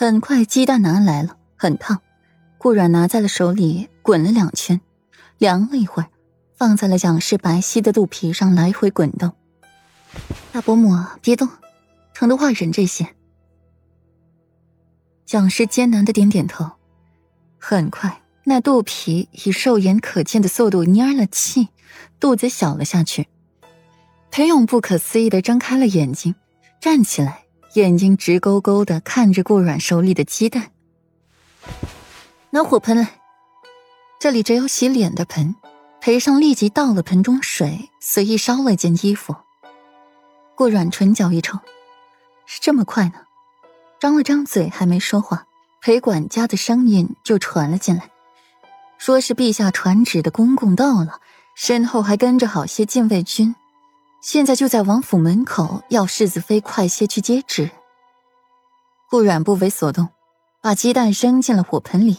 很快鸡蛋拿来了，很烫。顾阮拿在了手里，滚了两圈，凉了一会儿，放在了蒋氏白皙的肚皮上来回滚动。大伯母别动，疼的话忍这些。蒋氏艰难的点点头，很快那肚皮以肉眼可见的速度蔫了气，肚子小了下去。裴勇不可思议的睁开了眼睛，站起来，眼睛直勾勾的看着顾阮手里的鸡蛋。拿火盆来，这里只有洗脸的盆。裴尚立即倒了盆中水，随意烧了件衣服。顾阮唇角一抽，是这么快呢？张了张嘴，还没说话，裴管家的声音就传了进来，说是陛下传旨的公公到了，身后还跟着好些禁卫军，现在就在王府门口，要世子妃快些去接旨。顾阮不为所动，把鸡蛋扔进了火盆里，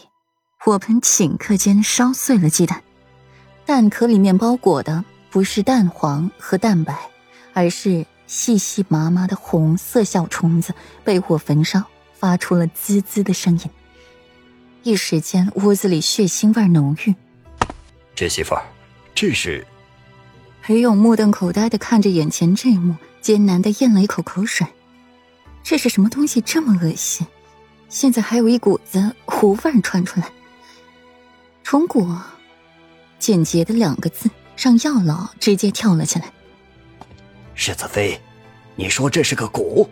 火盆顷刻间烧碎了鸡蛋，蛋壳里面包裹的不是蛋黄和蛋白，而是。细细麻麻的红色小虫子被火焚烧，发出了滋滋的声音。一时间，屋子里血腥味浓郁。这媳妇儿，这是……裴勇目瞪口呆的看着眼前这一幕，艰难的咽了一口口水。这是什么东西这么恶心？现在还有一股子糊味传出来。虫果，简洁的两个字，让药老直接跳了起来。世子妃，你说这是个蛊？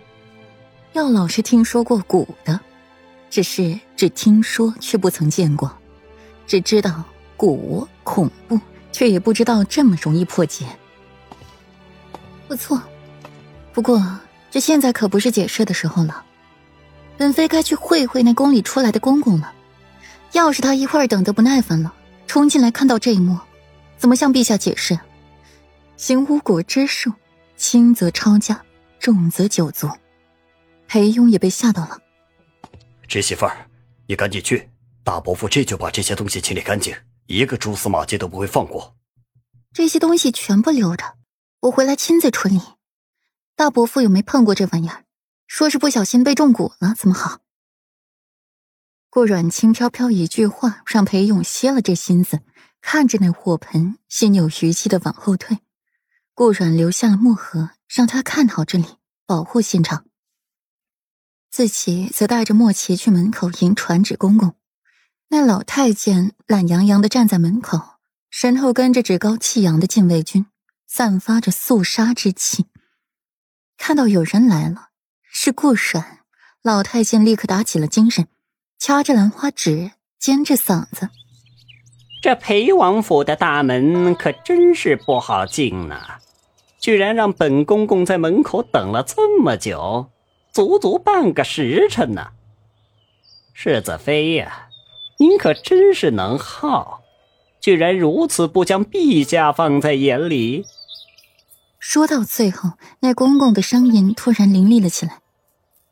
药老是听说过蛊的，只是只听说却不曾见过，只知道蛊恐怖，却也不知道这么容易破解。不错，不过这现在可不是解释的时候了。本妃该去会会那宫里出来的公公了。要是他一会儿等得不耐烦了，冲进来看到这一幕，怎么向陛下解释？行巫蛊之术。轻则抄家，重则九族。裴庸也被吓到了。侄媳妇儿，你赶紧去，大伯父这就把这些东西清理干净，一个蛛丝马迹都不会放过。这些东西全部留着，我回来亲自处理。大伯父又没碰过这玩意儿，说是不小心被中蛊了，怎么好？顾阮轻飘飘一句话，让裴勇歇了这心思，看着那火盆，心有余悸的往后退。顾阮留下了墨盒，让他看好这里，保护现场。自己则带着莫奇去门口迎传旨公公。那老太监懒洋洋的站在门口，身后跟着趾高气扬的禁卫军，散发着肃杀之气。看到有人来了，是顾阮，老太监立刻打起了精神，掐着兰花指，尖着嗓子：“这裴王府的大门可真是不好进呢。”居然让本公公在门口等了这么久，足足半个时辰呢。世子妃呀，您可真是能耗，居然如此不将陛下放在眼里。说到最后，那公公的声音突然凌厉了起来。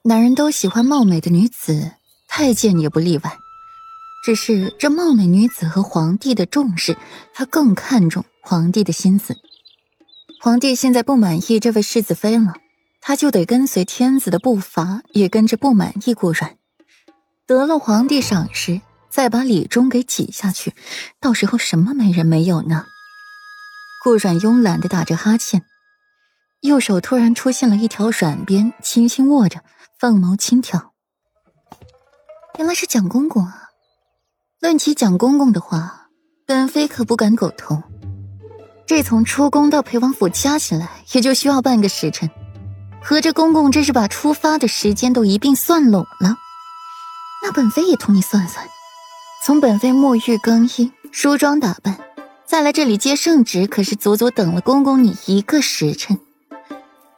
男人都喜欢貌美的女子，太监也不例外。只是这貌美女子和皇帝的重视，他更看重皇帝的心思。皇帝现在不满意这位世子妃了，他就得跟随天子的步伐，也跟着不满意顾阮。得了皇帝赏识，再把李忠给挤下去，到时候什么美人没有呢？顾阮慵懒的打着哈欠，右手突然出现了一条软鞭，轻轻握着，凤毛轻挑。原来是蒋公公啊！论起蒋公公的话，本妃可不敢苟同。这从出宫到裴王府加起来也就需要半个时辰，合着公公这是把出发的时间都一并算拢了。那本妃也同你算算，从本妃沐浴更衣、梳妆打扮，再来这里接圣旨，可是足足等了公公你一个时辰。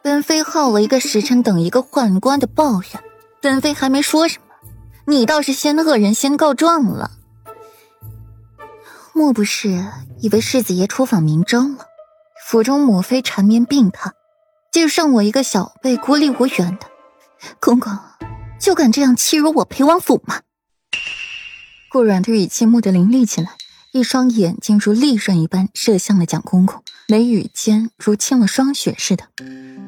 本妃耗了一个时辰等一个宦官的抱怨，本妃还没说什么，你倒是先恶人先告状了。莫不是以为世子爷出访明州了？府中母妃缠绵病榻，就剩我一个小辈孤立无援的。公公就敢这样欺辱我裴王府吗？顾阮的语气蓦地凌厉起来，一双眼睛如利刃一般射向了蒋公公，眉宇间如沁了霜雪似的，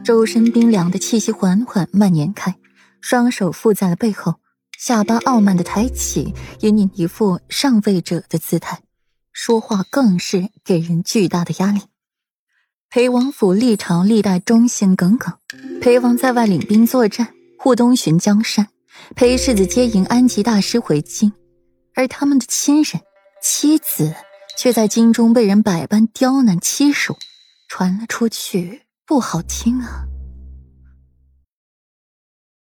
周身冰凉的气息缓缓蔓延开，双手附在了背后，下巴傲慢的抬起，隐隐一副上位者的姿态，说话更是给人巨大的压力。裴王府历朝历代忠心耿耿，裴王在外领兵作战，护东巡江山，裴世子接迎安吉大师回京，而他们的亲人妻子却在京中被人百般刁难欺辱，传了出去，不好听啊。